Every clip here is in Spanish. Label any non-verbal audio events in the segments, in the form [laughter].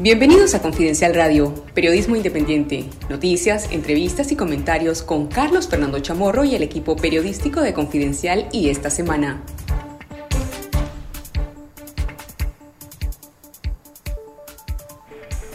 Bienvenidos a Confidencial Radio, periodismo independiente, noticias, entrevistas y comentarios con Carlos Fernando Chamorro y el equipo periodístico de Confidencial y esta semana.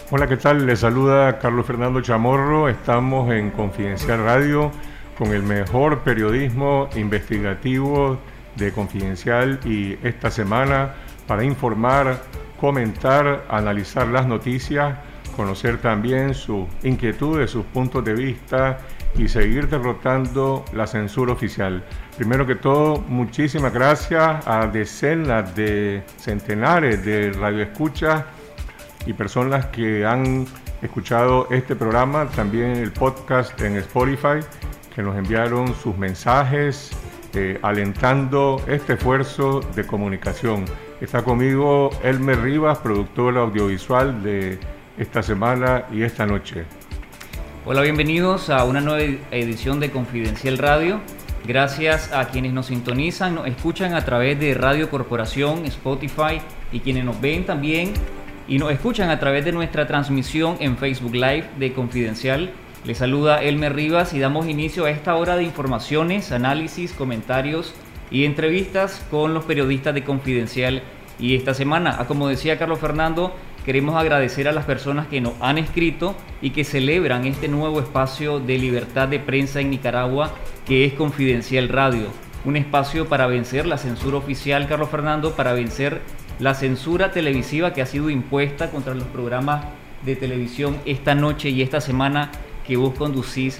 Hola, ¿qué tal? Les saluda Carlos Fernando Chamorro. Estamos en Confidencial Radio con el mejor periodismo investigativo de Confidencial y esta semana para informar comentar, analizar las noticias, conocer también sus inquietudes, sus puntos de vista y seguir derrotando la censura oficial. Primero que todo, muchísimas gracias a decenas de centenares de radioescuchas y personas que han escuchado este programa, también el podcast en Spotify, que nos enviaron sus mensajes eh, alentando este esfuerzo de comunicación. Está conmigo Elmer Rivas, productor audiovisual de esta semana y esta noche. Hola, bienvenidos a una nueva edición de Confidencial Radio. Gracias a quienes nos sintonizan, nos escuchan a través de Radio Corporación, Spotify y quienes nos ven también y nos escuchan a través de nuestra transmisión en Facebook Live de Confidencial. Les saluda Elmer Rivas y damos inicio a esta hora de informaciones, análisis, comentarios y entrevistas con los periodistas de Confidencial. Y esta semana, ah, como decía Carlos Fernando, queremos agradecer a las personas que nos han escrito y que celebran este nuevo espacio de libertad de prensa en Nicaragua que es Confidencial Radio. Un espacio para vencer la censura oficial, Carlos Fernando, para vencer la censura televisiva que ha sido impuesta contra los programas de televisión esta noche y esta semana que vos conducís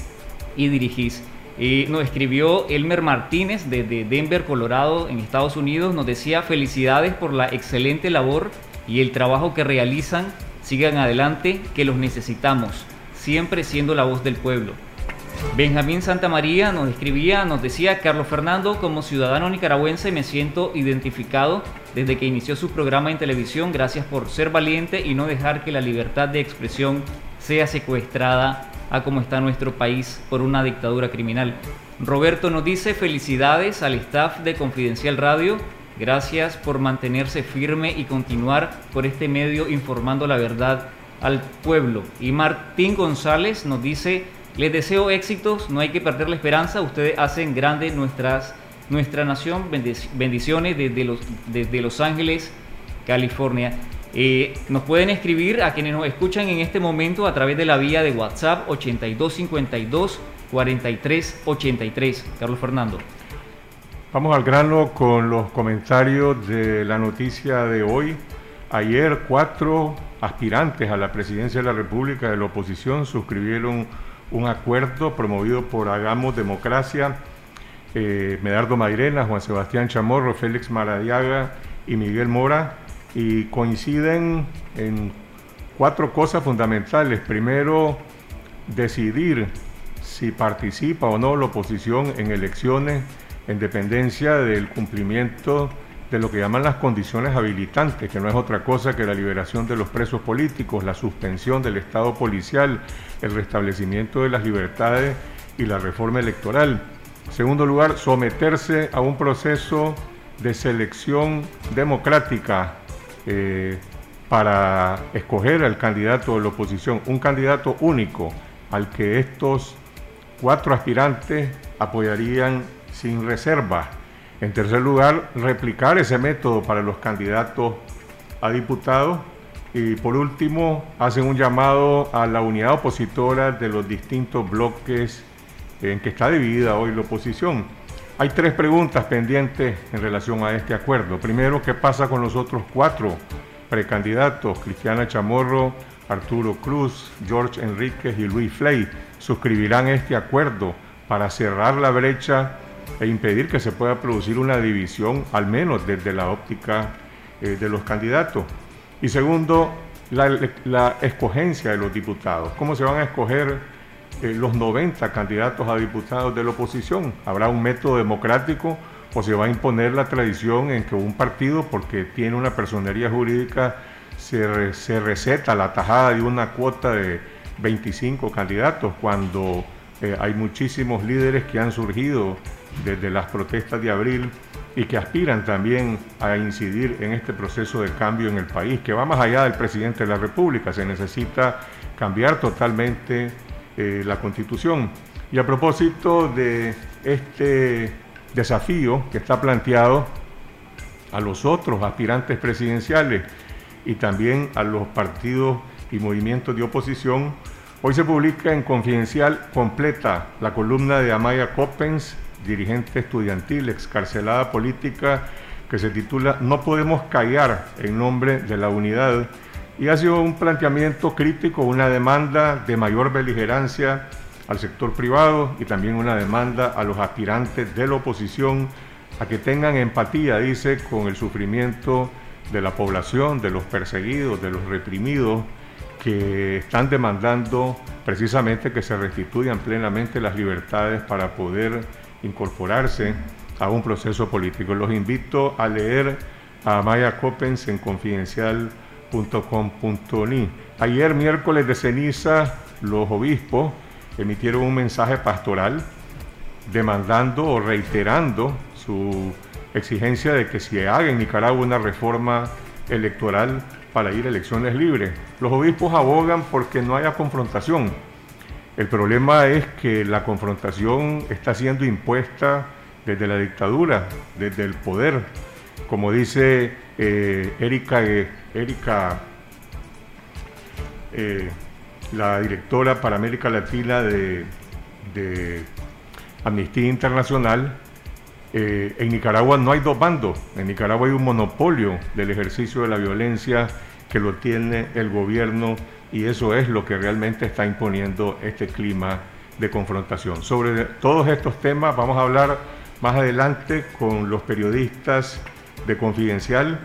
y dirigís. Y nos escribió Elmer Martínez desde Denver, Colorado, en Estados Unidos. Nos decía felicidades por la excelente labor y el trabajo que realizan. Sigan adelante, que los necesitamos, siempre siendo la voz del pueblo. Benjamín Santa María nos escribía, nos decía, Carlos Fernando, como ciudadano nicaragüense me siento identificado desde que inició su programa en televisión. Gracias por ser valiente y no dejar que la libertad de expresión sea secuestrada a cómo está nuestro país por una dictadura criminal. Roberto nos dice felicidades al staff de Confidencial Radio. Gracias por mantenerse firme y continuar por este medio informando la verdad al pueblo. Y Martín González nos dice, les deseo éxitos, no hay que perder la esperanza, ustedes hacen grande nuestras, nuestra nación, bendiciones desde Los, desde los Ángeles, California. Eh, nos pueden escribir a quienes nos escuchan en este momento a través de la vía de WhatsApp 8252 4383. Carlos Fernando. Vamos al grano con los comentarios de la noticia de hoy. Ayer cuatro aspirantes a la presidencia de la República de la oposición suscribieron un acuerdo promovido por Hagamos Democracia, eh, Medardo Mairena, Juan Sebastián Chamorro, Félix Maradiaga y Miguel Mora y coinciden en cuatro cosas fundamentales. Primero, decidir si participa o no la oposición en elecciones en dependencia del cumplimiento de lo que llaman las condiciones habilitantes, que no es otra cosa que la liberación de los presos políticos, la suspensión del Estado policial, el restablecimiento de las libertades y la reforma electoral. segundo lugar, someterse a un proceso de selección democrática eh, para escoger al candidato de la oposición, un candidato único al que estos cuatro aspirantes apoyarían sin reserva. En tercer lugar, replicar ese método para los candidatos a diputados. Y por último, hacen un llamado a la unidad opositora de los distintos bloques en que está dividida hoy la oposición. Hay tres preguntas pendientes en relación a este acuerdo. Primero, ¿qué pasa con los otros cuatro precandidatos? Cristiana Chamorro, Arturo Cruz, George Enríquez y Luis Fley suscribirán este acuerdo para cerrar la brecha e impedir que se pueda producir una división, al menos desde la óptica eh, de los candidatos. Y segundo, la, la escogencia de los diputados. ¿Cómo se van a escoger? Eh, los 90 candidatos a diputados de la oposición. ¿Habrá un método democrático o se va a imponer la tradición en que un partido, porque tiene una personería jurídica, se, se receta la tajada de una cuota de 25 candidatos cuando eh, hay muchísimos líderes que han surgido desde las protestas de abril y que aspiran también a incidir en este proceso de cambio en el país, que va más allá del presidente de la República, se necesita cambiar totalmente eh, la constitución. Y a propósito de este desafío que está planteado a los otros aspirantes presidenciales y también a los partidos y movimientos de oposición, hoy se publica en Confidencial completa la columna de Amaya Coppens, dirigente estudiantil, excarcelada política, que se titula No podemos callar en nombre de la unidad y ha sido un planteamiento crítico, una demanda de mayor beligerancia al sector privado y también una demanda a los aspirantes de la oposición a que tengan empatía, dice, con el sufrimiento de la población, de los perseguidos, de los reprimidos, que están demandando precisamente que se restituyan plenamente las libertades para poder incorporarse a un proceso político. Los invito a leer a Maya Coppens en confidencial.com.ni. Ayer, miércoles de ceniza, los obispos emitieron un mensaje pastoral demandando o reiterando su exigencia de que se haga en Nicaragua una reforma electoral para ir a elecciones libres. Los obispos abogan porque no haya confrontación el problema es que la confrontación está siendo impuesta desde la dictadura, desde el poder. Como dice eh, Erika, Erika eh, la directora para América Latina de, Amnistía Internacional, eh, en Nicaragua no hay dos bandos, en Nicaragua hay un monopolio del ejercicio de la violencia que lo tiene el gobierno y eso es lo que realmente está imponiendo este clima de confrontación. Sobre todos estos temas vamos a hablar más adelante con los periodistas de Confidencial,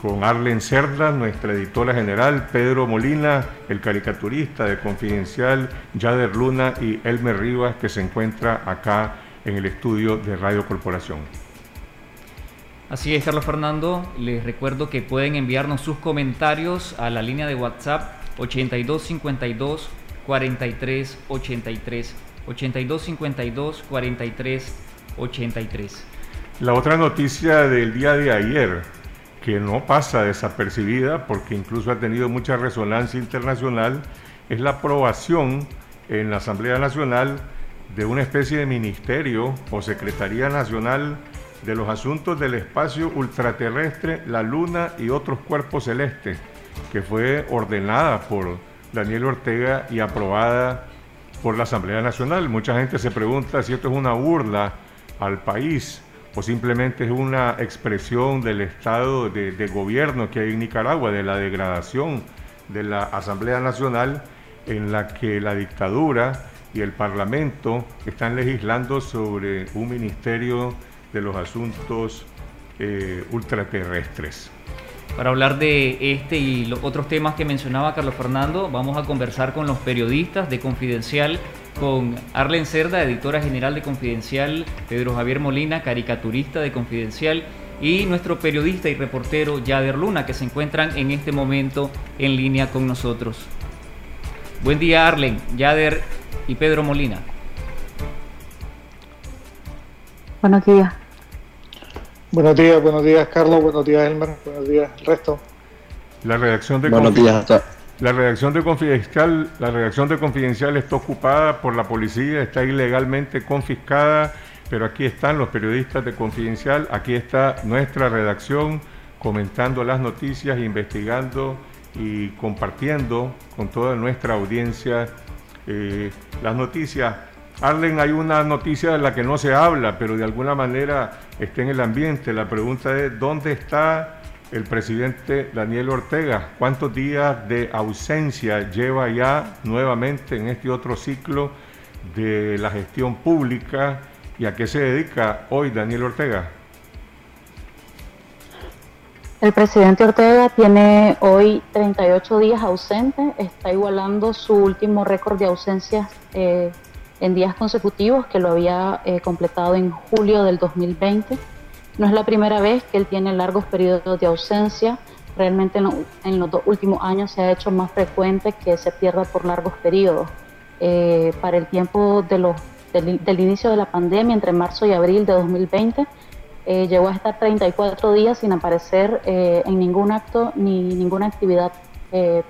con Arlen Cerda, nuestra editora general, Pedro Molina, el caricaturista de Confidencial, Yader Luna y Elmer Rivas, que se encuentra acá en el estudio de Radio Corporación. Así es, Carlos Fernando. Les recuerdo que pueden enviarnos sus comentarios a la línea de WhatsApp 82 52 43 83 82 52 43 83. La otra noticia del día de ayer, que no pasa desapercibida porque incluso ha tenido mucha resonancia internacional, es la aprobación en la Asamblea Nacional de una especie de ministerio o Secretaría Nacional de los Asuntos del Espacio Ultraterrestre, la Luna y otros cuerpos celestes que fue ordenada por Daniel Ortega y aprobada por la Asamblea Nacional. Mucha gente se pregunta si esto es una burla al país o simplemente es una expresión del estado de, gobierno que hay en Nicaragua, de la degradación de la Asamblea Nacional en la que la dictadura y el Parlamento están legislando sobre un ministerio de los asuntos eh, ultraterrestres. Para hablar de este y los otros temas que mencionaba Carlos Fernando, vamos a conversar con los periodistas de Confidencial, con Arlen Cerda, editora general de Confidencial, Pedro Javier Molina, caricaturista de Confidencial, y nuestro periodista y reportero Yader Luna, que se encuentran en este momento en línea con nosotros. Buen día Arlen, Yader y Pedro Molina. Buenos días. Buenos días, buenos días Carlos, buenos días Elmer, buenos días resto. La redacción de buenos días, la redacción de confidencial, la redacción de confidencial está ocupada por la policía, está ilegalmente confiscada, pero aquí están los periodistas de confidencial, aquí está nuestra redacción comentando las noticias, investigando y compartiendo con toda nuestra audiencia eh, las noticias Arlen, hay una noticia de la que no se habla, pero de alguna manera está en el ambiente. La pregunta es, ¿dónde está el presidente Daniel Ortega? ¿Cuántos días de ausencia lleva ya nuevamente en este otro ciclo de la gestión pública? ¿Y a qué se dedica hoy Daniel Ortega? El presidente Ortega tiene hoy 38 días ausente, está igualando su último récord de ausencias eh, en días consecutivos, que lo había eh, completado en julio del 2020. No es la primera vez que él tiene largos periodos de ausencia. Realmente en, los dos últimos años se ha hecho más frecuente que se pierda por largos periodos. Eh, para el tiempo de los, del, inicio de la pandemia, entre marzo y abril de 2020, eh, llegó a estar 34 días sin aparecer eh, en ningún acto ni ninguna actividad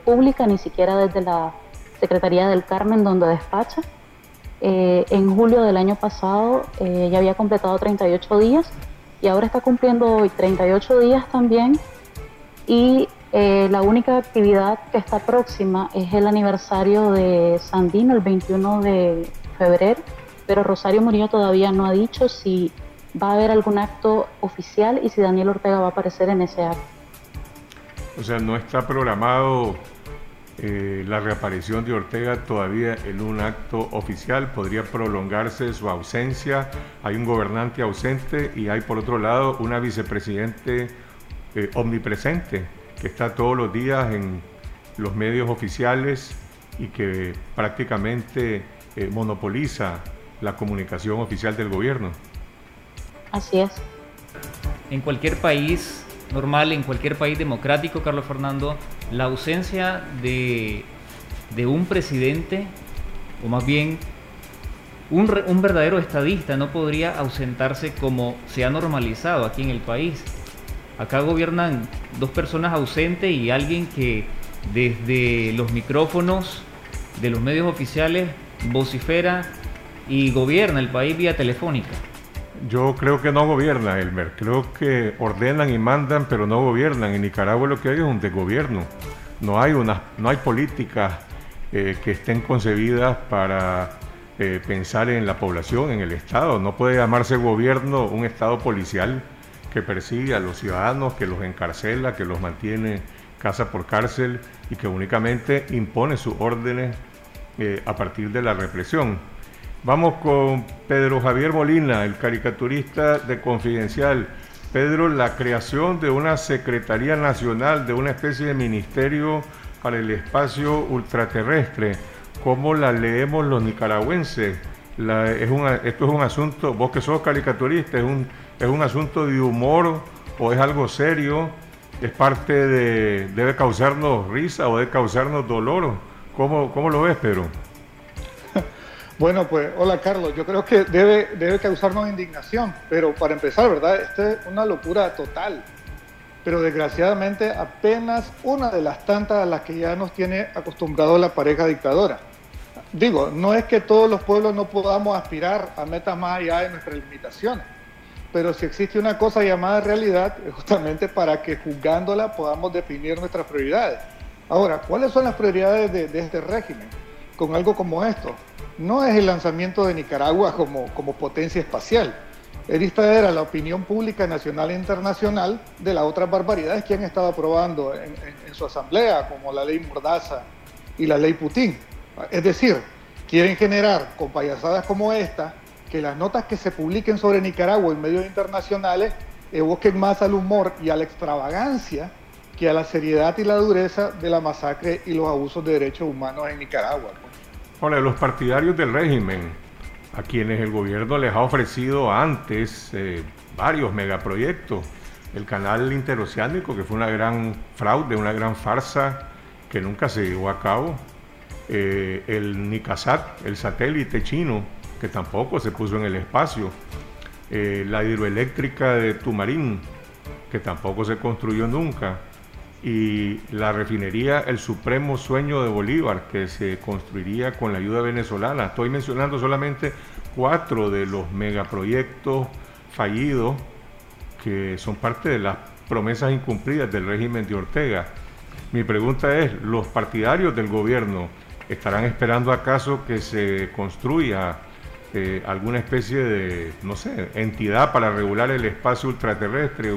pública, ni siquiera desde la Secretaría del Carmen donde despacha. En julio del año pasado ya había completado 38 días y ahora está cumpliendo hoy 38 días también y eh, la única actividad que está próxima es el aniversario de Sandino, el 21 de febrero, pero Rosario Murillo todavía no ha dicho si va a haber algún acto oficial y si Daniel Ortega va a aparecer en ese acto. O sea, no está programado eh, la reaparición de Ortega todavía en un acto oficial, podría prolongarse su ausencia, hay un gobernante ausente y hay por otro lado una vicepresidente eh, omnipresente que está todos los días en los medios oficiales y que prácticamente eh, monopoliza la comunicación oficial del gobierno. Así es. En cualquier país normal, en cualquier país democrático, Carlos Fernando, la ausencia de, un presidente, o más bien un, un, verdadero estadista, no podría ausentarse como se ha normalizado aquí en el país. Acá gobiernan dos personas ausentes y alguien que desde los micrófonos de los medios oficiales vocifera y gobierna el país vía telefónica. Yo creo que no gobierna, Elmer. Creo que ordenan y mandan, pero no gobiernan. En Nicaragua lo que hay es un desgobierno. No hay, una, no hay políticas eh, que estén concebidas para eh, pensar en la población, en el Estado. No puede llamarse gobierno un Estado policial que persigue a los ciudadanos, que los encarcela, que los mantiene casa por cárcel y que únicamente impone sus órdenes eh, a partir de la represión. Vamos con Pedro Javier Molina, el caricaturista de Confidencial. Pedro, la creación de una Secretaría Nacional, de una especie de ministerio para el espacio ultraterrestre, ¿cómo la leemos los nicaragüenses? es esto es un asunto, vos que sos caricaturista, es un ¿Es un asunto de humor o es algo serio? ¿Es parte de, debe causarnos risa o debe causarnos dolor? ¿Cómo, cómo lo ves, Pedro? Bueno, pues hola Carlos, yo creo que debe, debe causarnos indignación, pero para empezar, ¿verdad? Esta es una locura total, pero desgraciadamente apenas una de las tantas a las que ya nos tiene acostumbrado la pareja dictadora. Digo, no es que todos los pueblos no podamos aspirar a metas más allá de nuestras limitaciones, pero si existe una cosa llamada realidad, es justamente para que juzgándola podamos definir nuestras prioridades. Ahora, ¿cuáles son las prioridades de, este régimen con algo como esto? No es el lanzamiento de Nicaragua como, como potencia espacial, es distraer a la opinión pública nacional e internacional de las otras barbaridades que han estado aprobando en, en su asamblea, como la ley Mordaza y la ley Putin. Es decir, quieren generar con payasadas como esta que las notas que se publiquen sobre Nicaragua en medios internacionales evoquen más al humor y a la extravagancia que a la seriedad y la dureza de la masacre y los abusos de derechos humanos en Nicaragua. Hola, los partidarios del régimen, a quienes el gobierno les ha ofrecido antes eh, varios megaproyectos, el canal interoceánico, que fue una gran fraude, una gran farsa que nunca se llevó a cabo, eh, el Nicasat, el satélite chino, que tampoco se puso en el espacio, eh, la hidroeléctrica de Tumarín, que tampoco se construyó nunca, y la refinería El Supremo Sueño de Bolívar, que se construiría con la ayuda venezolana. Estoy mencionando solamente cuatro de los megaproyectos fallidos que son parte de las promesas incumplidas del régimen de Ortega. Mi pregunta es, ¿los partidarios del gobierno estarán esperando acaso que se construya este, alguna especie de, no sé, entidad para regular el espacio ultraterrestre,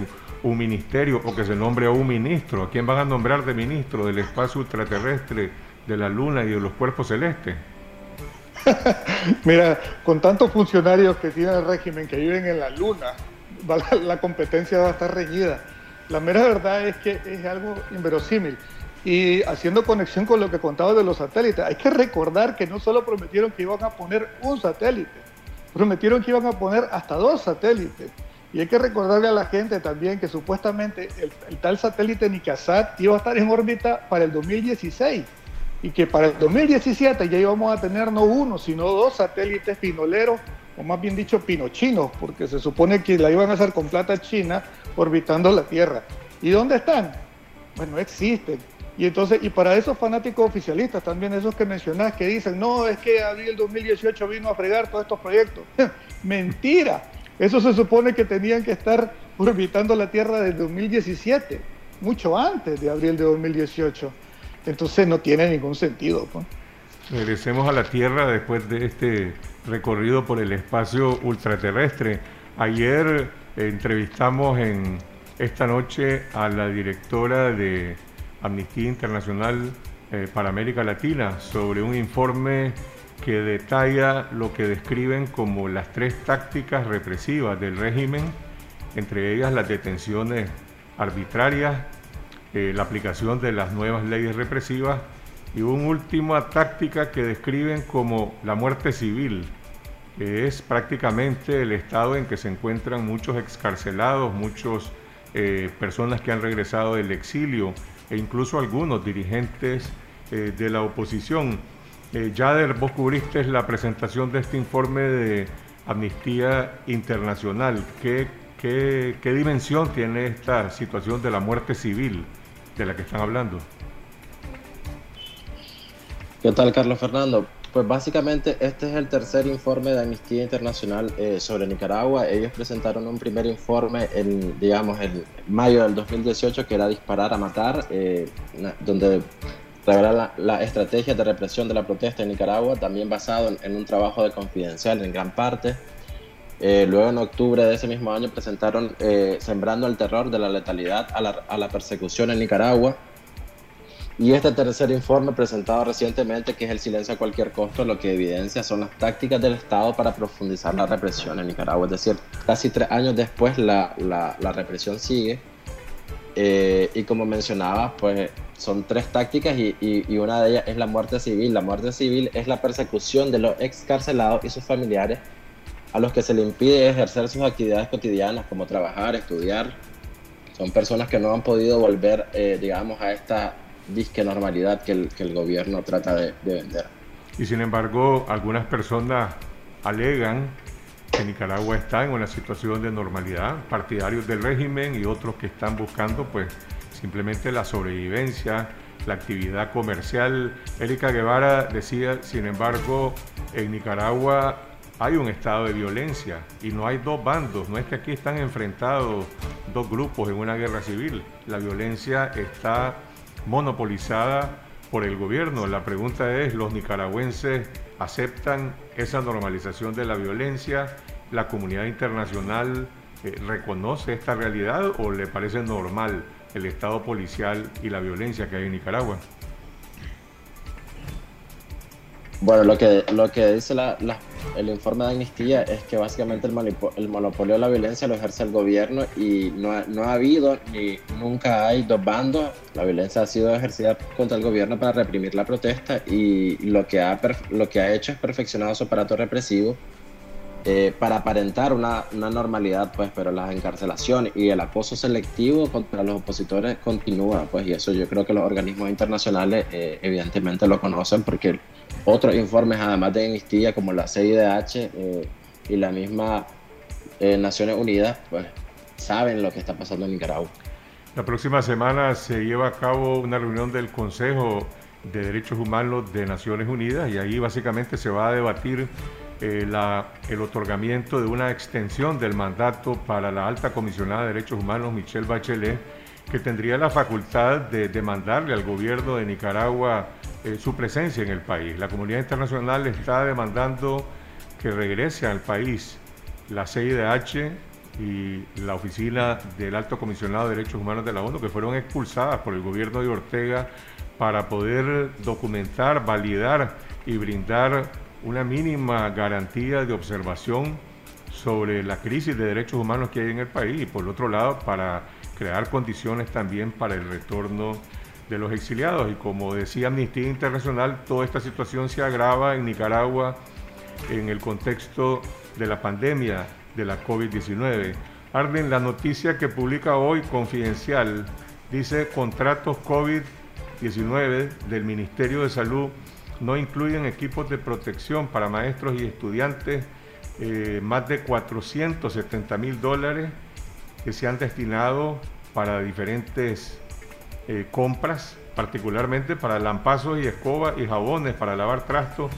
un, ministerio o que se nombre a un ministro. ¿A quién van a nombrar de ministro del espacio ultraterrestre, de la luna y de los cuerpos celestes? [laughs] Mira, con tantos funcionarios que tiene el régimen que viven en la luna, la competencia va a estar reñida. La mera verdad es que es algo inverosímil. Y haciendo conexión con lo que contaba de los satélites, hay que recordar que no solo prometieron que iban a poner un satélite, prometieron que iban a poner hasta dos satélites. Y hay que recordarle a la gente también que supuestamente el, tal satélite Nicasat iba a estar en órbita para el 2016 y que para el 2017 ya íbamos a tener no uno, sino dos satélites pinoleros o más bien dicho pinochinos, porque se supone que la iban a hacer con plata china orbitando la Tierra. ¿Y dónde están? Bueno, existen. Y entonces, y para esos fanáticos oficialistas, también esos que mencionás, que dicen, no, es que abril 2018 vino a fregar todos estos proyectos. [laughs] Mentira. Eso se supone que tenían que estar orbitando la Tierra desde 2017, mucho antes de abril de 2018. Entonces no tiene ningún sentido. Pues. Regresemos a la Tierra después de este recorrido por el espacio ultraterrestre. Ayer entrevistamos en esta noche a la directora de Amnistía Internacional eh, para América Latina sobre un informe que detalla lo que describen como las tres tácticas represivas del régimen, entre ellas las detenciones arbitrarias, eh, la aplicación de las nuevas leyes represivas y una última táctica que describen como la muerte civil, que es prácticamente el estado en que se encuentran muchos excarcelados, muchas eh, personas que han regresado del exilio, e incluso algunos dirigentes eh, de la oposición. Eh, Yader, vos cubriste la presentación de este informe de Amnistía Internacional. ¿Qué, qué, dimensión tiene esta situación de la muerte civil de la que están hablando? ¿Qué tal, Carlos Fernando? Pues básicamente este es el tercer informe de Amnistía Internacional eh, sobre Nicaragua. Ellos presentaron un primer informe en, digamos, en mayo del 2018 que era Disparar a Matar, eh, donde revela la, estrategia de represión de la protesta en Nicaragua, también basado en, un trabajo de confidencial en gran parte. Eh, luego en octubre de ese mismo año presentaron Sembrando el terror de la letalidad a la, a la persecución en Nicaragua, y este tercer informe presentado recientemente, que es el silencio a cualquier costo, lo que evidencia son las tácticas del Estado para profundizar la represión en Nicaragua. Es decir, casi tres años después la, la, represión sigue. Eh, y como mencionabas, pues son tres tácticas y, y, una de ellas es la muerte civil. La muerte civil es la persecución de los excarcelados y sus familiares a los que se le impide ejercer sus actividades cotidianas como trabajar, estudiar. Son personas que no han podido volver, eh, digamos, a esta disque normalidad que el, que el gobierno trata de, vender. Y sin embargo, algunas personas alegan que Nicaragua está en una situación de normalidad, partidarios del régimen y otros que están buscando pues simplemente la sobrevivencia, la actividad comercial. Erika Guevara decía, sin embargo, en Nicaragua hay un estado de violencia y no hay dos bandos, no es que aquí están enfrentados dos grupos en una guerra civil, la violencia está monopolizada por el gobierno. La pregunta es, ¿los nicaragüenses aceptan esa normalización de la violencia? ¿La comunidad internacional eh, reconoce esta realidad o le parece normal el estado policial y la violencia que hay en Nicaragua? Bueno, lo que, lo que dice el informe de amnistía es que básicamente el, monopolio de la violencia lo ejerce el gobierno y no ha, no ha habido ni nunca hay dos bandos. La violencia ha sido ejercida contra el gobierno para reprimir la protesta y lo que ha, lo que ha hecho es perfeccionado su aparato represivo eh, para aparentar una, una, normalidad, pues, pero la encarcelación y el acoso selectivo contra los opositores continúa, pues, y eso yo creo que los organismos internacionales eh, evidentemente lo conocen porque otros informes, además de amnistía, como la CIDH eh, y la misma Naciones Unidas, pues, saben lo que está pasando en Nicaragua. La próxima semana se lleva a cabo una reunión del Consejo de Derechos Humanos de Naciones Unidas y ahí básicamente se va a debatir eh, el otorgamiento de una extensión del mandato para la alta comisionada de derechos humanos Michelle Bachelet, que tendría la facultad de demandarle al gobierno de Nicaragua eh, su presencia en el país. La comunidad internacional está demandando que regrese al país la CIDH y la oficina del alto comisionado de derechos humanos de la ONU, que fueron expulsadas por el gobierno de Ortega para poder documentar, validar y brindar una mínima garantía de observación sobre la crisis de derechos humanos que hay en el país y por otro lado para crear condiciones también para el retorno de los exiliados. Y como decía Amnistía Internacional, toda esta situación se agrava en Nicaragua en el contexto de la pandemia de la COVID-19. Arden, la noticia que publica hoy Confidencial dice contratos COVID-19 del Ministerio de Salud no incluyen equipos de protección para maestros y estudiantes eh, más de 470 mil dólares que se han destinado para diferentes eh, compras, particularmente para lampazos y escobas y jabones para lavar trastos,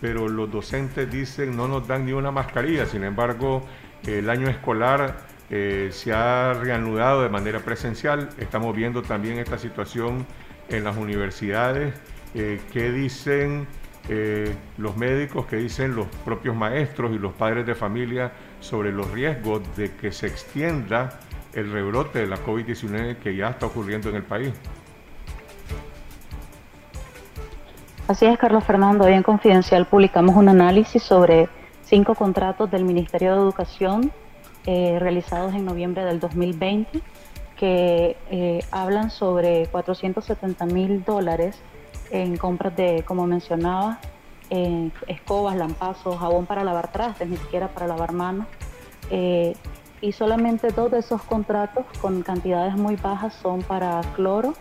pero los docentes dicen no nos dan ni una mascarilla, sin embargo el año escolar eh, se ha reanudado de manera presencial, estamos viendo también esta situación en las universidades, ¿qué dicen eh, los médicos, que dicen los propios maestros y los padres de familia sobre los riesgos de que se extienda el rebrote de la COVID-19 que ya está ocurriendo en el país. Así es, Carlos Fernando. Hoy en Confidencial publicamos un análisis sobre cinco contratos del Ministerio de Educación eh, realizados en noviembre del 2020 que eh, hablan sobre 470 mil dólares en compras de, como mencionaba, escobas, lampazos, jabón para lavar trastes, ni siquiera para lavar manos. Eh, y solamente dos de esos contratos con cantidades muy bajas son para cloro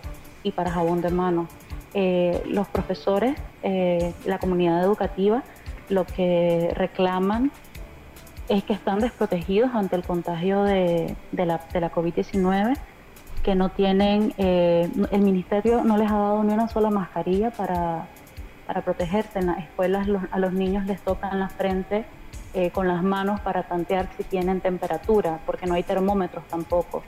y para jabón de mano. Eh, los profesores, eh, la comunidad educativa, lo que reclaman es que están desprotegidos ante el contagio de, de la, de la COVID-19 que no tienen, eh, el ministerio no les ha dado ni una sola mascarilla para, para protegerse. En las escuelas a los niños les tocan la frente eh, con las manos para tantear si tienen temperatura, porque no hay termómetros tampoco.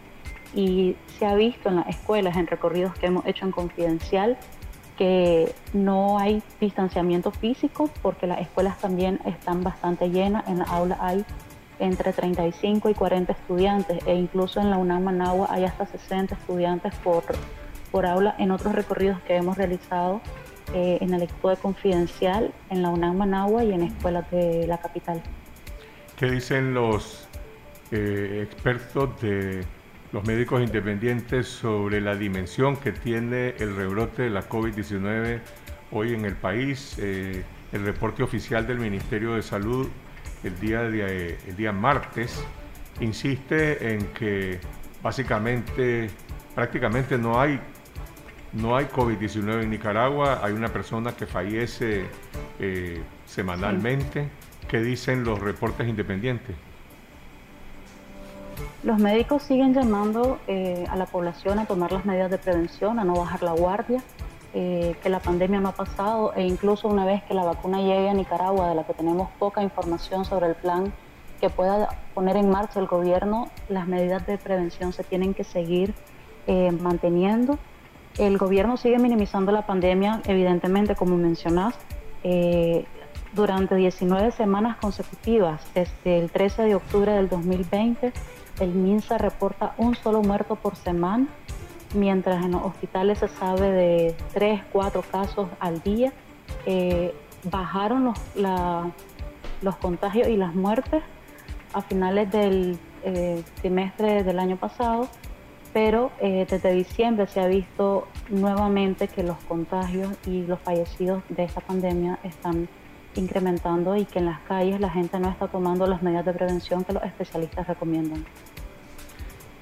Y se ha visto en las escuelas, en recorridos que hemos hecho en confidencial, que no hay distanciamiento físico porque las escuelas también están bastante llenas, en la aula hay entre 35 y 40 estudiantes e incluso en la UNAM Managua hay hasta 60 estudiantes por, por aula en otros recorridos que hemos realizado eh, en el equipo de Confidencial, en la UNAM Managua y en escuelas de la capital. ¿Qué dicen los eh, expertos de los médicos independientes sobre la dimensión que tiene el rebrote de la COVID-19 hoy en el país? Eh, el reporte oficial del Ministerio de Salud el día, de, el día martes, insiste en que básicamente, prácticamente no hay, no hay COVID-19 en Nicaragua, hay una persona que fallece eh, semanalmente. ¿Qué dicen los reportes independientes? Los médicos siguen llamando eh, a la población a tomar las medidas de prevención, a no bajar la guardia, eh, que la pandemia no ha pasado e incluso una vez que la vacuna llegue a Nicaragua, de la que tenemos poca información sobre el plan que pueda poner en marcha el gobierno, las medidas de prevención se tienen que seguir eh, manteniendo. El gobierno sigue minimizando la pandemia, evidentemente, como mencionás, eh, durante 19 semanas consecutivas, desde el 13 de octubre del 2020, el MINSA reporta un solo muerto por semana mientras en los hospitales se sabe de 3, 4 casos al día, eh, bajaron los, los contagios y las muertes a finales del eh, semestre del año pasado, pero eh, desde diciembre se ha visto nuevamente que los contagios y los fallecidos de esta pandemia están incrementando y que en las calles la gente no está tomando las medidas de prevención que los especialistas recomiendan.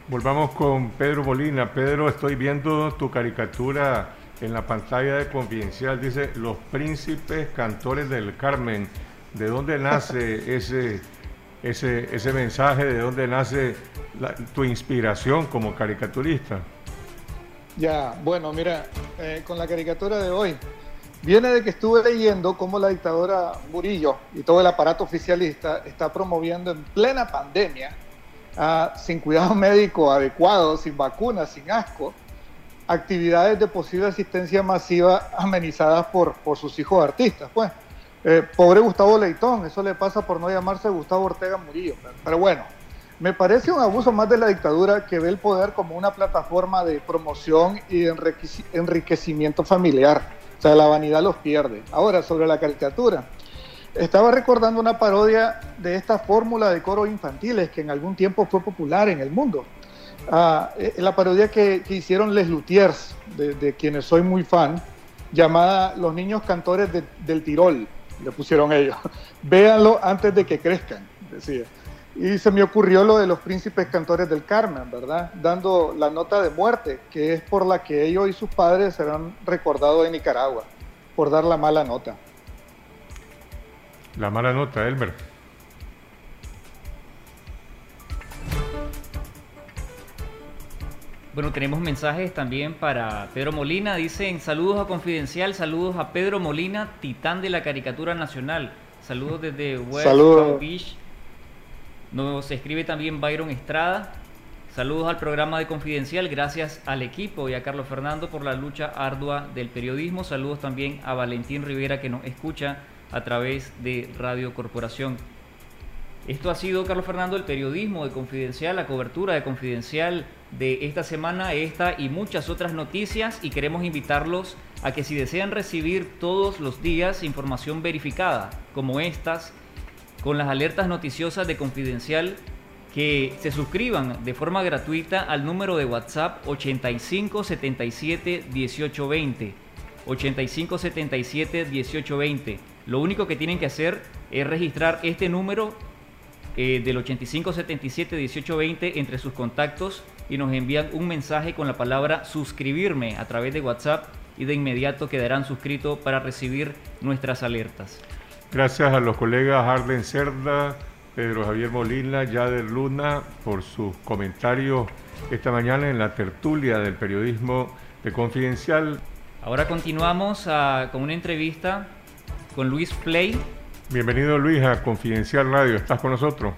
Volvamos con Pedro Molina. Pedro, estoy viendo tu caricatura en la pantalla de Confidencial. Dice, los príncipes cantores del Carmen. ¿De dónde nace [laughs] ese, ese, ese mensaje? ¿De dónde nace tu inspiración como caricaturista? Ya, bueno, mira, eh, con la caricatura de hoy, viene de que estuve leyendo cómo la dictadora Murillo y todo el aparato oficialista está promoviendo en plena pandemia sin cuidado [laughs] médico adecuado, sin vacunas, sin asco, actividades de posible asistencia masiva amenizadas por, por sus hijos artistas. Pues, eh, pobre Gustavo Leitón, eso le pasa por no llamarse Gustavo Ortega Murillo. Pero, bueno, me parece un abuso más de la dictadura que ve el poder como una plataforma de promoción y enriquecimiento familiar. O sea, la vanidad los pierde. Ahora, sobre la caricatura. Estaba recordando una parodia de esta fórmula de coros infantiles que en algún tiempo fue popular en el mundo. Ah, eh, la parodia que, hicieron Les Luthiers, de, quienes soy muy fan, llamada Los niños cantores del Tirol, le pusieron ellos. [laughs] Véanlo antes de que crezcan, decía. Y se me ocurrió lo de los príncipes cantores del Carmen, ¿verdad? Dando la nota de muerte, que es por la que ellos y sus padres serán recordados en Nicaragua, por dar la mala nota. La mala nota, Elmer. Bueno, tenemos mensajes también para Pedro Molina. Dicen saludos a Confidencial, saludos a Pedro Molina, titán de la caricatura nacional. Saludos desde West Palm Beach. Nos escribe también Byron Estrada. Saludos al programa de Confidencial, gracias al equipo y a Carlos Fernando por la lucha ardua del periodismo. Saludos también a Valentín Rivera que nos escucha a través de Radio Corporación. Esto ha sido, Carlos Fernando, el periodismo de Confidencial, la cobertura de Confidencial de esta semana, esta y muchas otras noticias y queremos invitarlos a que si desean recibir todos los días información verificada como estas, con las alertas noticiosas de Confidencial, que se suscriban de forma gratuita al número de WhatsApp 8577 1820. 8577 1820. Lo único que tienen que hacer es registrar este número eh, del 8577 1820 entre sus contactos y nos envían un mensaje con la palabra suscribirme a través de WhatsApp y de inmediato quedarán suscritos para recibir nuestras alertas. Gracias a los colegas Arlen Cerda, Pedro Javier Molina, Yader Luna por sus comentarios esta mañana en la tertulia del periodismo de Confidencial. Ahora continuamos ah, con una entrevista con Luis Play. Bienvenido Luis a Confidencial Radio, ¿estás con nosotros?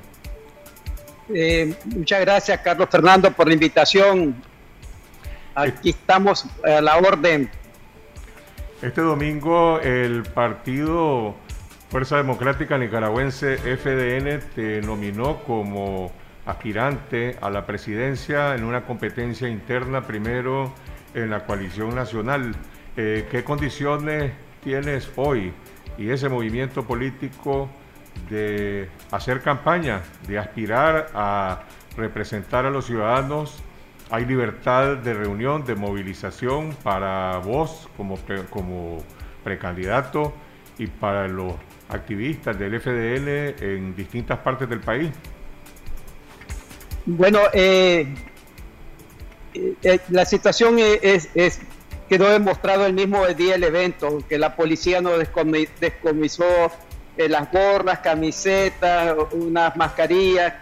Eh, muchas gracias, Carlos Fernando, por la invitación. Aquí estamos a la orden. Este domingo el partido Fuerza Democrática Nicaragüense FDN te nominó como aspirante a la presidencia en una competencia interna primero en la coalición nacional. Eh, ¿Qué condiciones tienes hoy y ese movimiento político de hacer campaña, de aspirar a representar a los ciudadanos. Hay libertad de reunión, de movilización para vos como, como precandidato y para los activistas del FDL en distintas partes del país. Bueno, eh, eh, la situación es, quedó demostrado el mismo día del evento, que la policía no descomisó eh, las gorras, camisetas, unas mascarillas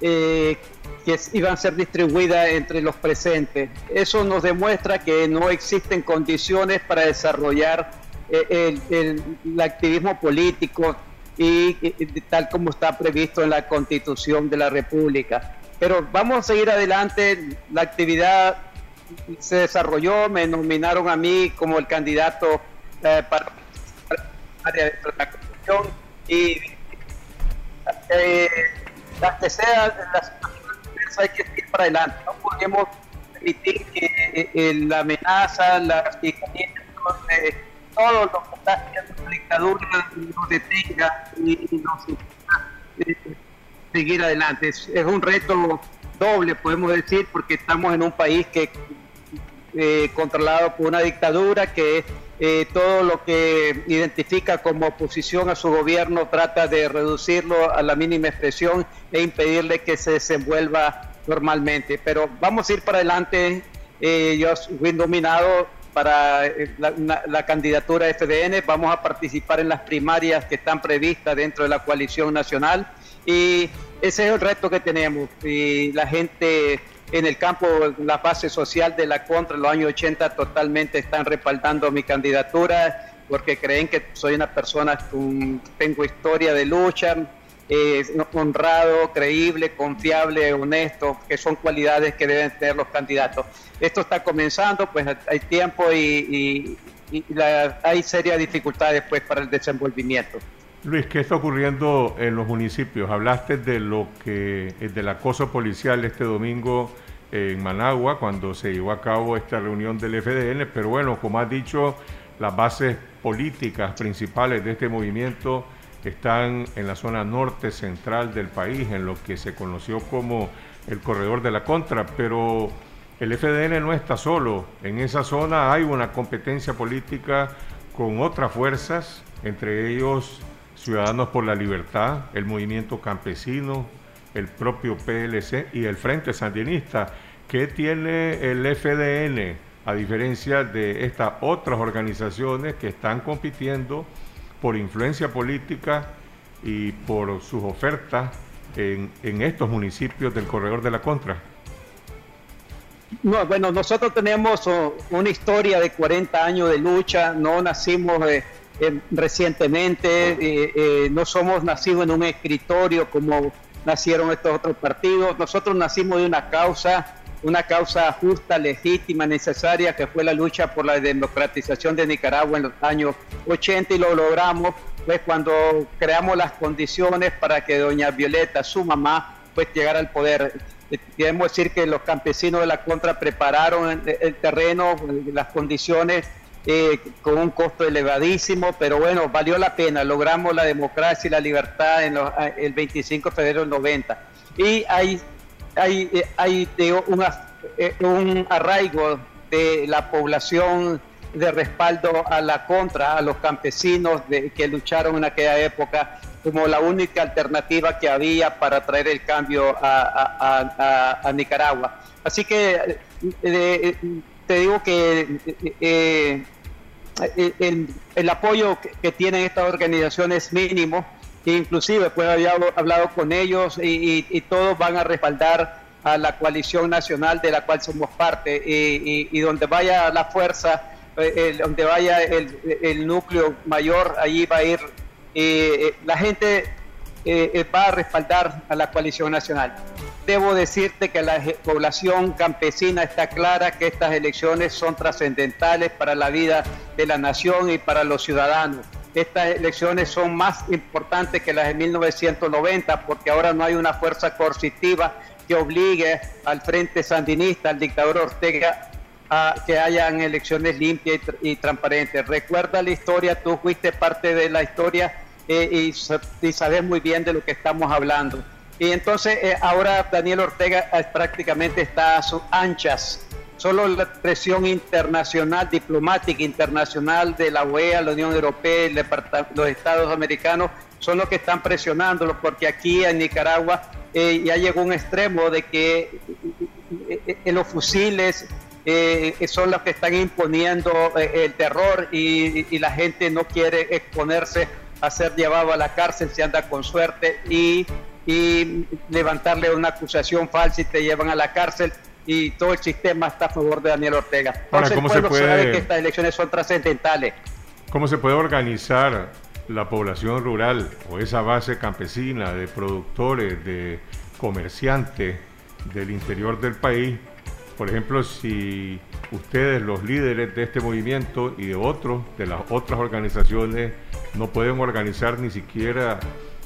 eh, que iban a ser distribuidas entre los presentes. Eso nos demuestra que no existen condiciones para desarrollar eh, el, activismo político y, tal como está previsto en la Constitución de la República. Pero vamos a seguir adelante. La actividad se desarrolló, me nominaron a mí como el candidato para área de la y eh, las que sean las hay que ir para adelante. No podemos permitir que eh, la amenaza, la todo lo que está haciendo la dictadura nos detenga y nos eh, seguir adelante. Es, un reto doble, podemos decir, porque estamos en un país que eh, controlado por una dictadura que eh, todo lo que identifica como oposición a su gobierno trata de reducirlo a la mínima expresión e impedirle que se desenvuelva normalmente. Pero vamos a ir para adelante. Eh, yo fui nominado para la, candidatura de FDN. Vamos a participar en las primarias que están previstas dentro de la coalición nacional. Y ese es el reto que tenemos. Y la gente en el campo, la base social de la contra en los años 80 totalmente están respaldando mi candidatura porque creen que soy una persona con tengo historia de lucha, honrado, creíble, confiable, honesto, que son cualidades que deben tener los candidatos. Esto está comenzando, pues hay tiempo y, hay serias dificultades pues para el desenvolvimiento. Luis, ¿qué está ocurriendo en los municipios? Hablaste de lo que del acoso policial este domingo en Managua cuando se llevó a cabo esta reunión del FDN, pero bueno, como has dicho, las bases políticas principales de este movimiento están en la zona norte central del país, en lo que se conoció como el corredor de la contra, pero el FDN no está solo, en esa zona hay una competencia política con otras fuerzas, entre ellos Ciudadanos por la Libertad, el Movimiento Campesino, el propio PLC y el Frente Sandinista. ¿Qué tiene el FDN a diferencia de estas otras organizaciones que están compitiendo por influencia política y por sus ofertas en, estos municipios del corredor de la contra? No, bueno, nosotros tenemos oh, una historia de 40 años de lucha, no nacimos eh, eh, recientemente, eh, no somos nacidos en un escritorio como nacieron estos otros partidos, nosotros nacimos de una causa, una causa justa, legítima, necesaria, que fue la lucha por la democratización de Nicaragua en los años 80 y lo logramos pues cuando creamos las condiciones para que doña Violeta, su mamá, pues llegara al poder. Queremos decir que los campesinos de la contra prepararon el, terreno, las condiciones eh, con un costo elevadísimo, pero bueno, valió la pena. Logramos la democracia y la libertad en el 25 de febrero del 90. Y hay, hay, eh, hay eh, un arraigo de la población de respaldo a la contra, a los campesinos de, que lucharon en aquella época como la única alternativa que había para traer el cambio a, Nicaragua. Así que eh, eh, te digo que eh, el, apoyo que, tienen estas organizaciones es mínimo, inclusive pues había hablado con ellos y, todos van a respaldar a la coalición nacional de la cual somos parte y, donde vaya la fuerza, donde vaya el, el núcleo mayor, allí va a ir eh, la gente eh, eh, va a respaldar a la coalición nacional. Debo decirte que la población campesina está clara que estas elecciones son trascendentales para la vida de la nación y para los ciudadanos. Estas elecciones son más importantes que las de 1990 porque ahora no hay una fuerza coercitiva que obligue al Frente Sandinista, al dictador Ortega, a que hayan elecciones limpias y transparentes. Recuerda la historia, tú fuiste parte de la historia y, y, sabes muy bien de lo que estamos hablando. Y entonces eh, ahora Daniel Ortega eh, prácticamente está a sus anchas. Solo la presión internacional, diplomática internacional de la OEA, la Unión Europea y los Estados americanos son los que están presionándolo, porque aquí en Nicaragua eh, ya llegó un extremo de que los fusiles son los que están imponiendo el terror y, la gente no quiere exponerse a ser llevado a la cárcel si anda con suerte y, y levantarle una acusación falsa y te llevan a la cárcel y todo el sistema está a favor de Daniel Ortega. Entonces, ¿cómo se puede, sabe que estas elecciones son trascendentales. ¿Cómo se puede organizar la población rural o esa base campesina de productores, de comerciantes del interior del país? Por ejemplo, si ustedes, los líderes de este movimiento y de otros, de las otras organizaciones, no pueden organizar ni siquiera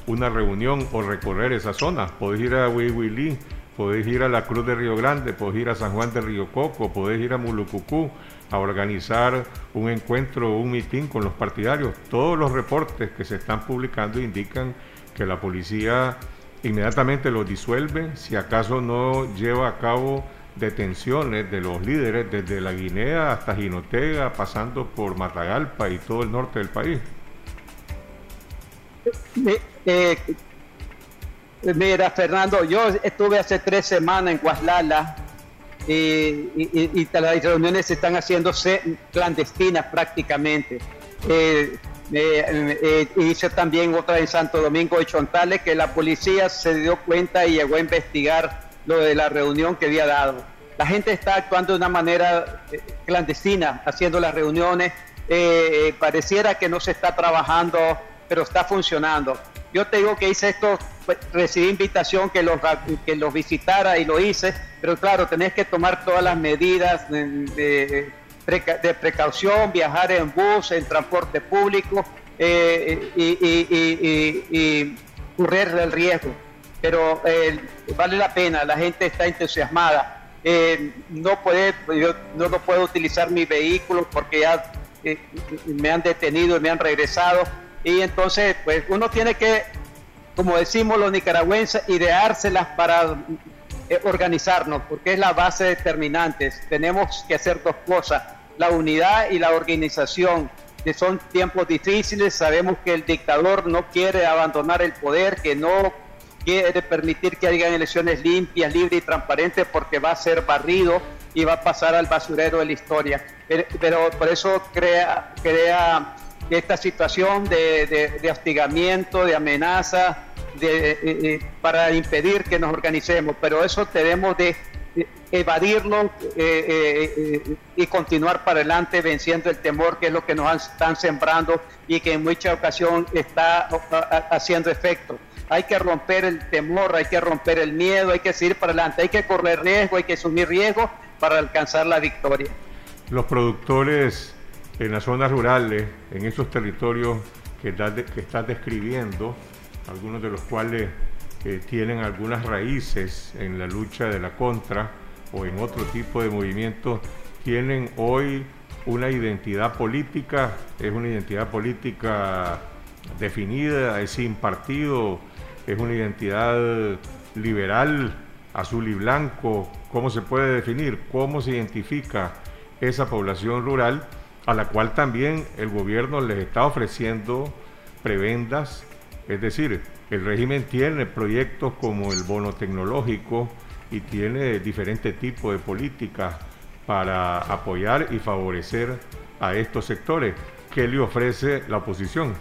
una reunión o recorrer esa zona. Podés ir a Huihuilí, podés ir a la Cruz de Río Grande, podés ir a San Juan de Río Coco, podés ir a Mulucucú a organizar un encuentro, un mitin con los partidarios. Todos los reportes que se están publicando indican que la policía inmediatamente los disuelve si acaso no lleva a cabo detenciones de los líderes desde la Guinea hasta Jinotega, pasando por Matagalpa y todo el norte del país. Eh, mira, Fernando, yo estuve hace tres semanas en Guaslala y, las reuniones se están haciéndose clandestinas prácticamente. Eh, eh, hice también otra en Santo Domingo de Chontales que la policía se dio cuenta y llegó a investigar lo de la reunión que había dado. La gente está actuando de una manera clandestina, haciendo las reuniones. pareciera que no se está trabajando pero está funcionando. Yo te digo que hice esto, pues, recibí invitación que los, que los visitara y lo hice, pero claro, tenés que tomar todas las medidas de, precaución, viajar en bus, en transporte público eh, y, correr el riesgo. Pero eh, vale la pena, la gente está entusiasmada. Eh, no, puede, no, no puedo utilizar mi vehículo porque ya me han detenido y me han regresado y entonces, pues uno tiene que, como decimos los nicaragüenses, ideárselas para eh, organizarnos, porque es la base determinante. Tenemos que hacer dos cosas, la unidad y la organización, que son tiempos difíciles, sabemos que el dictador no quiere abandonar el poder, que no quiere permitir que haya elecciones limpias, libres y transparentes, porque va a ser barrido y va a pasar al basurero de la historia. Pero, pero por eso crea, crea esta situación de, de, hostigamiento, de amenaza, de, eh, eh, para impedir que nos organicemos. Pero eso debemos de, evadirlo y continuar para adelante venciendo el temor que es lo que nos están sembrando y que en mucha ocasión está haciendo efecto. Hay que romper el temor, hay que romper el miedo, hay que seguir para adelante, hay que correr riesgo, hay que asumir riesgo para alcanzar la victoria. Los productores en las zonas rurales, en esos territorios que, estás describiendo, algunos de los cuales eh, tienen algunas raíces en la lucha de la contra o en otro tipo de movimientos, tienen hoy una identidad política, es una identidad política definida, es sin partido, es una identidad liberal, azul y blanco, ¿cómo se puede definir? ¿Cómo se identifica esa población rural a la cual también el gobierno les está ofreciendo prebendas? Es decir, el régimen tiene proyectos como el bono tecnológico y tiene diferentes tipos de políticas para apoyar y favorecer a estos sectores. ¿Qué le ofrece la oposición?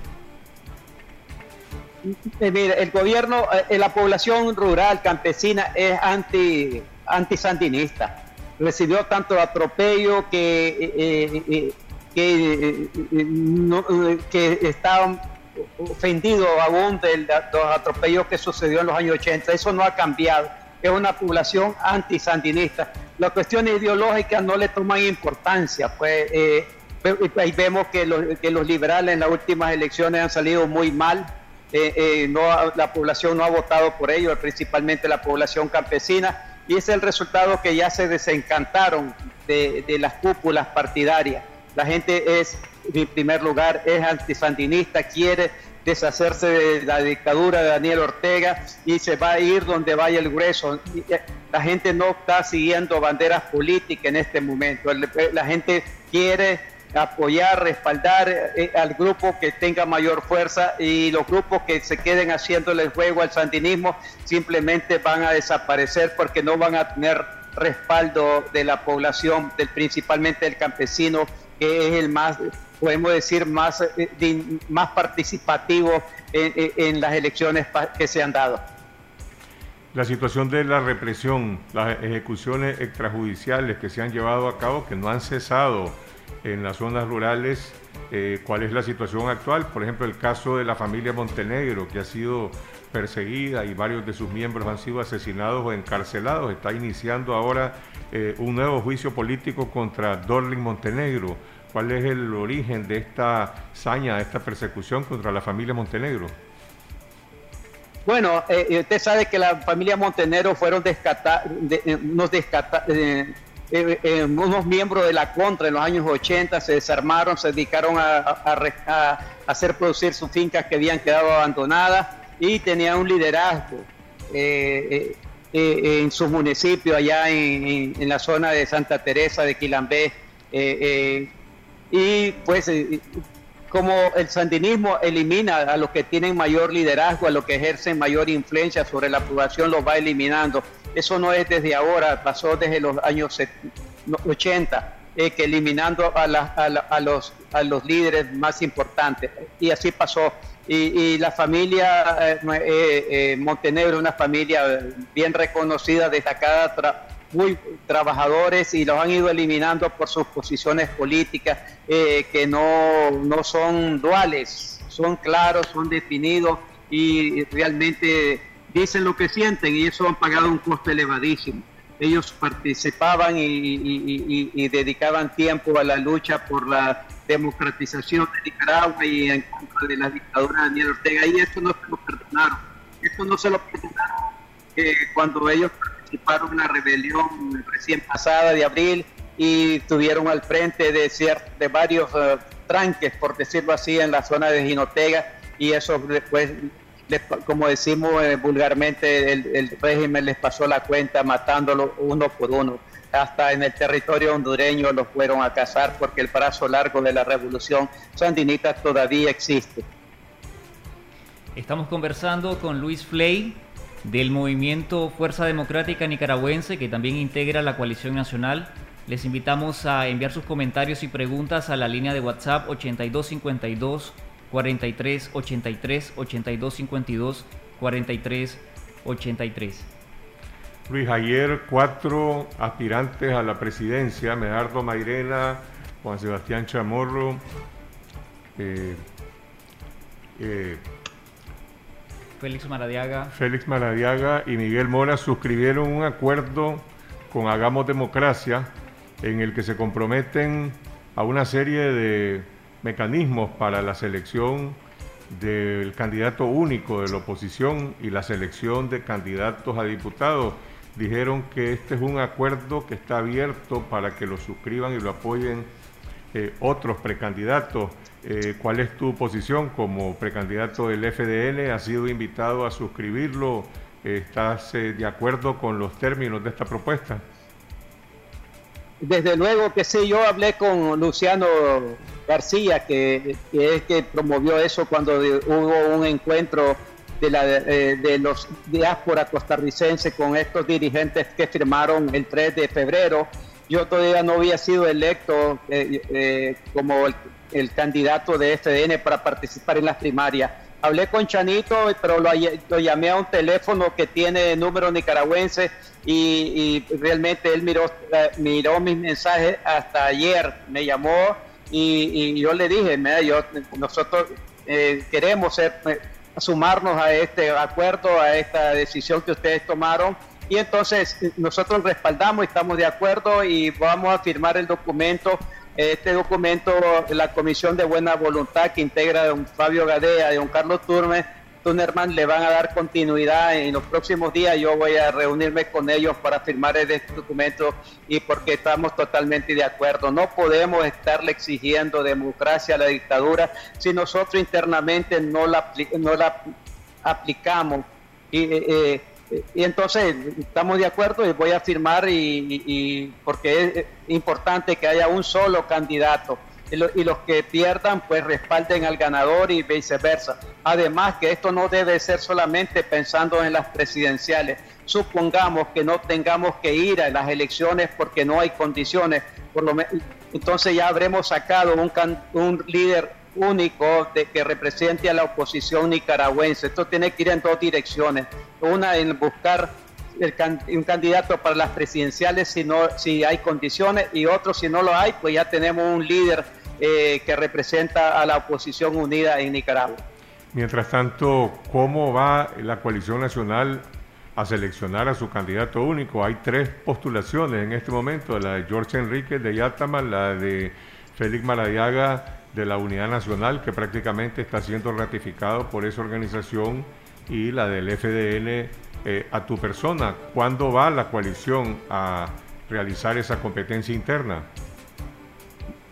Eh, mire, el gobierno, eh, la población rural campesina es anti antisandinista. Recibió tanto atropello que, eh, que, que está ofendido aún de los atropellos que sucedió en los años 80. Eso no ha cambiado. Es una población antisandinista. Las cuestiones ideológicas no le toman importancia. Pues ahí vemos que los, que los liberales en las últimas elecciones han salido muy mal eh, eh, no, la población no ha votado por ello, principalmente la población campesina, y es el resultado que ya se desencantaron de, las cúpulas partidarias. La gente es, en primer lugar, es antisandinista, quiere deshacerse de la dictadura de Daniel Ortega y se va a ir donde vaya el grueso. Eh, la gente no está siguiendo banderas políticas en este momento. La gente quiere apoyar, respaldar eh, al grupo que tenga mayor fuerza y los grupos que se queden haciéndole el juego al sandinismo simplemente van a desaparecer porque no van a tener respaldo de la población, del, principalmente del campesino, que es el más, podemos decir, más, eh, más participativo en, las elecciones que se han dado. La situación de la represión, las ejecuciones extrajudiciales que se han llevado a cabo, que no han cesado en las zonas rurales eh, cuál es la situación actual. Por ejemplo, el caso de la familia Montenegro, que ha sido perseguida y varios de sus miembros han sido asesinados o encarcelados. Está iniciando ahora eh, un nuevo juicio político contra Dorling Montenegro. ¿Cuál es el origen de esta saña, de esta persecución contra la familia Montenegro? Bueno, eh, usted sabe que la familia Montenegro fueron eh, eh, unos miembros de la contra en los años 80 se desarmaron, se dedicaron a, hacer producir sus fincas que habían quedado abandonadas y tenían un liderazgo eh, en su municipio allá en, la zona de Santa Teresa de Quilambé. y pues como el sandinismo elimina a los que tienen mayor liderazgo, a los que ejercen mayor influencia sobre la población, los va eliminando. Eso no es desde ahora, pasó desde los años 80, eh, que eliminando a, los, a los líderes más importantes. Y así pasó. Y, la familia eh, eh, Montenegro, una familia bien reconocida, destacada, muy trabajadores y los han ido eliminando por sus posiciones políticas que no, no son duales, son claros, son definidos y realmente dicen lo que sienten y eso han pagado un costo elevadísimo. Ellos participaban y, dedicaban tiempo a la lucha por la democratización de Nicaragua y en contra de la dictadura de Daniel Ortega y eso no se lo perdonaron. Esto no se lo perdonaron cuando ellos participaron en la rebelión recién pasada de abril y estuvieron al frente de, de varios eh, tranques, por decirlo así, en la zona de Jinotega y eso después como decimos eh, vulgarmente, el, régimen les pasó la cuenta matándolo uno por uno. Hasta en el territorio hondureño los fueron a cazar porque el brazo largo de la revolución sandinista todavía existe. Estamos conversando con Luis Fley del movimiento Fuerza Democrática Nicaragüense que también integra la coalición nacional. Les invitamos a enviar sus comentarios y preguntas a la línea de WhatsApp 8252 43 83 82 52 43 83. Luis, ayer cuatro aspirantes a la presidencia, Medardo Mairena, Juan Sebastián Chamorro, eh, eh, Félix Maradiaga. Félix Maradiaga y Miguel Mora suscribieron un acuerdo con Hagamos Democracia en el que se comprometen a una serie de mecanismos para la selección del candidato único de la oposición y la selección de candidatos a diputados. Dijeron que este es un acuerdo que está abierto para que lo suscriban y lo apoyen eh, otros precandidatos. Eh, ¿Cuál es tu posición como precandidato del FDN? ¿Has sido invitado a suscribirlo? ¿Estás eh, de acuerdo con los términos de esta propuesta? Desde luego que sí, yo hablé con Luciano García, que, es que promovió eso cuando hubo un encuentro de, la, eh, de los diáspora costarricense con estos dirigentes que firmaron el 3 de febrero. Yo todavía no había sido electo eh, eh, como el, candidato de FDN para participar en las primarias. Hablé con Chanito, pero lo, llamé a un teléfono que tiene número nicaragüense y, realmente él miró, miró mis mensajes hasta ayer, me llamó y, yo le dije, yo, nosotros eh, queremos eh, sumarnos a este acuerdo, a esta decisión que ustedes tomaron y entonces nosotros respaldamos, estamos de acuerdo y vamos a firmar el documento. Este documento, la Comisión de Buena Voluntad que integra a don Fabio Gadea y don Carlos Turmes, Tunerman le van a dar continuidad en los próximos días. Yo voy a reunirme con ellos para firmar este documento y porque estamos totalmente de acuerdo. No podemos estarle exigiendo democracia a la dictadura si nosotros internamente no la, no la aplicamos. Eh, eh, y entonces estamos de acuerdo y voy a firmar y porque es importante que haya un solo candidato y, los que pierdan pues respalden al ganador y viceversa. Además que esto no debe ser solamente pensando en las presidenciales. Supongamos que no tengamos que ir a las elecciones porque no hay condiciones, por lo entonces ya habremos sacado un, un líder único de que represente a la oposición nicaragüense. Esto tiene que ir en dos direcciones. Una en buscar un candidato para las presidenciales si, no, si hay condiciones y otro si no lo hay, pues ya tenemos un líder eh, que representa a la oposición unida en Nicaragua. Mientras tanto, ¿cómo va la coalición nacional a seleccionar a su candidato único? Hay tres postulaciones en este momento, la de George Enrique de Yatama, la de Félix Maradiaga de la Unidad Nacional, que prácticamente está siendo ratificado por esa organización, y la del FDN eh, a tu persona. ¿Cuándo va la coalición a realizar esa competencia interna?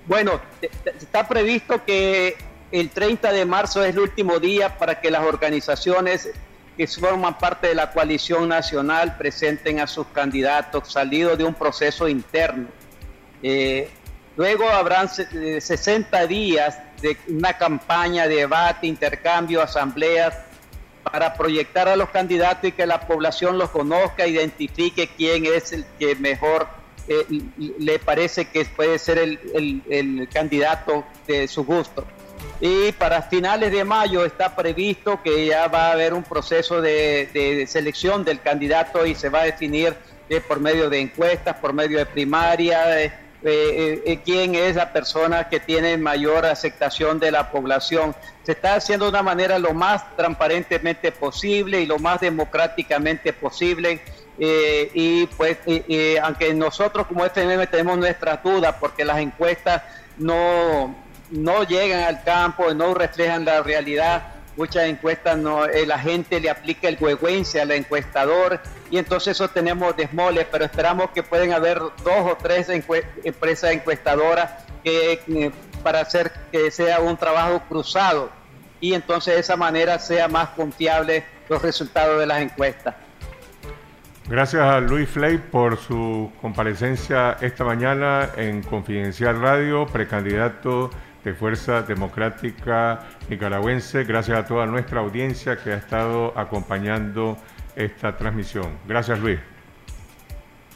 Bueno, está previsto que el 30 de marzo es el último día para que las organizaciones que forman parte de la coalición nacional presenten a sus candidatos salidos de un proceso interno. Eh, luego habrán 60 eh, días de una campaña, debate, intercambio, asambleas para proyectar a los candidatos y que la población los conozca, identifique quién es el que mejor eh, le parece que puede ser el, candidato de su gusto. Y para finales de mayo está previsto que ya va a haber un proceso de, selección del candidato y se va a definir eh, por medio de encuestas, por medio de primaria, eh, quién es la persona que tiene mayor aceptación de la población. Se está haciendo de una manera lo más transparentemente posible y lo más democráticamente posible eh, y pues, aunque nosotros como FMM tenemos nuestras dudas porque las encuestas no, no llegan al campo, no reflejan la realidad, muchas encuestas no, eh, la gente le aplica el huehuense al encuestador y entonces eso tenemos desmoles, pero esperamos que pueden haber dos o tres empresas encuestadoras eh, para hacer que sea un trabajo cruzado y entonces de esa manera sea más confiable los resultados de las encuestas. Gracias a Luis Flay por su comparecencia esta mañana en Confidencial Radio, precandidato de Fuerza Democrática Nicaragüense. Gracias a toda nuestra audiencia que ha estado acompañando esta transmisión. Gracias Luis.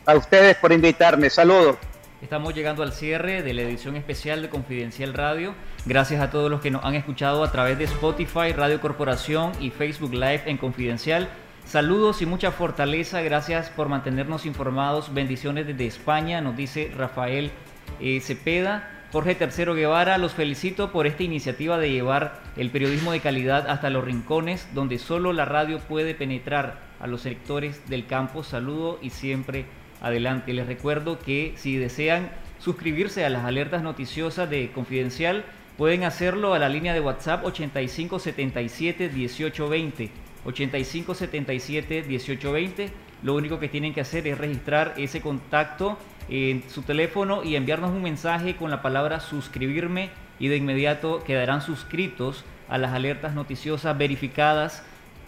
A ustedes por invitarme. Saludos. Estamos llegando al cierre de la edición especial de Confidencial Radio. Gracias a todos los que nos han escuchado a través de Spotify, Radio Corporación y Facebook Live en Confidencial. Saludos y mucha fortaleza, gracias por mantenernos informados. Bendiciones desde España, nos dice Rafael eh, Cepeda. Jorge Tercero Guevara, los felicito por esta iniciativa de llevar el periodismo de calidad hasta los rincones donde solo la radio puede penetrar a los sectores del campo. Saludo y siempre adelante. Les recuerdo que si desean suscribirse a las alertas noticiosas de Confidencial, pueden hacerlo a la línea de WhatsApp 8577 1820 8577 1820. Lo único que tienen que hacer es registrar ese contacto en su teléfono y enviarnos un mensaje con la palabra suscribirme y de inmediato quedarán suscritos a las alertas noticiosas verificadas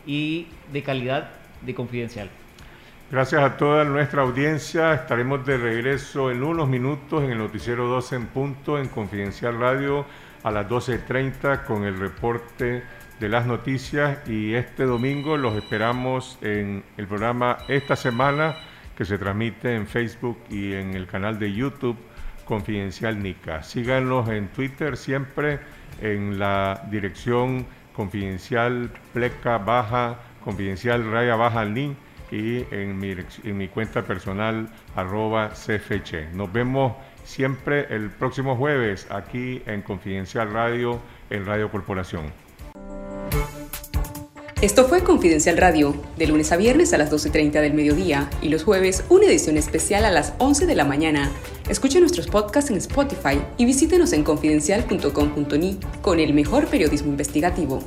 y de calidad de confidencial. Gracias a toda nuestra audiencia. Estaremos de regreso en unos minutos en el noticiero 12 en punto en Confidencial Radio a las 12.30 con el reporte de las noticias y este domingo los esperamos en el programa Esta Semana que se transmite en Facebook y en el canal de YouTube Confidencial Nica. Síganos en Twitter siempre en la dirección confidencial pleca baja confidencial raya baja link y en mi, en mi cuenta personal arroba cfch. Nos vemos siempre el próximo jueves aquí en Confidencial Radio en Radio Corporación. Esto fue Confidencial Radio, de lunes a viernes a las 12.30 del mediodía y los jueves una edición especial a las 11 de la mañana. Escuche nuestros podcasts en Spotify y visítenos en confidencial.com.ni con el mejor periodismo investigativo.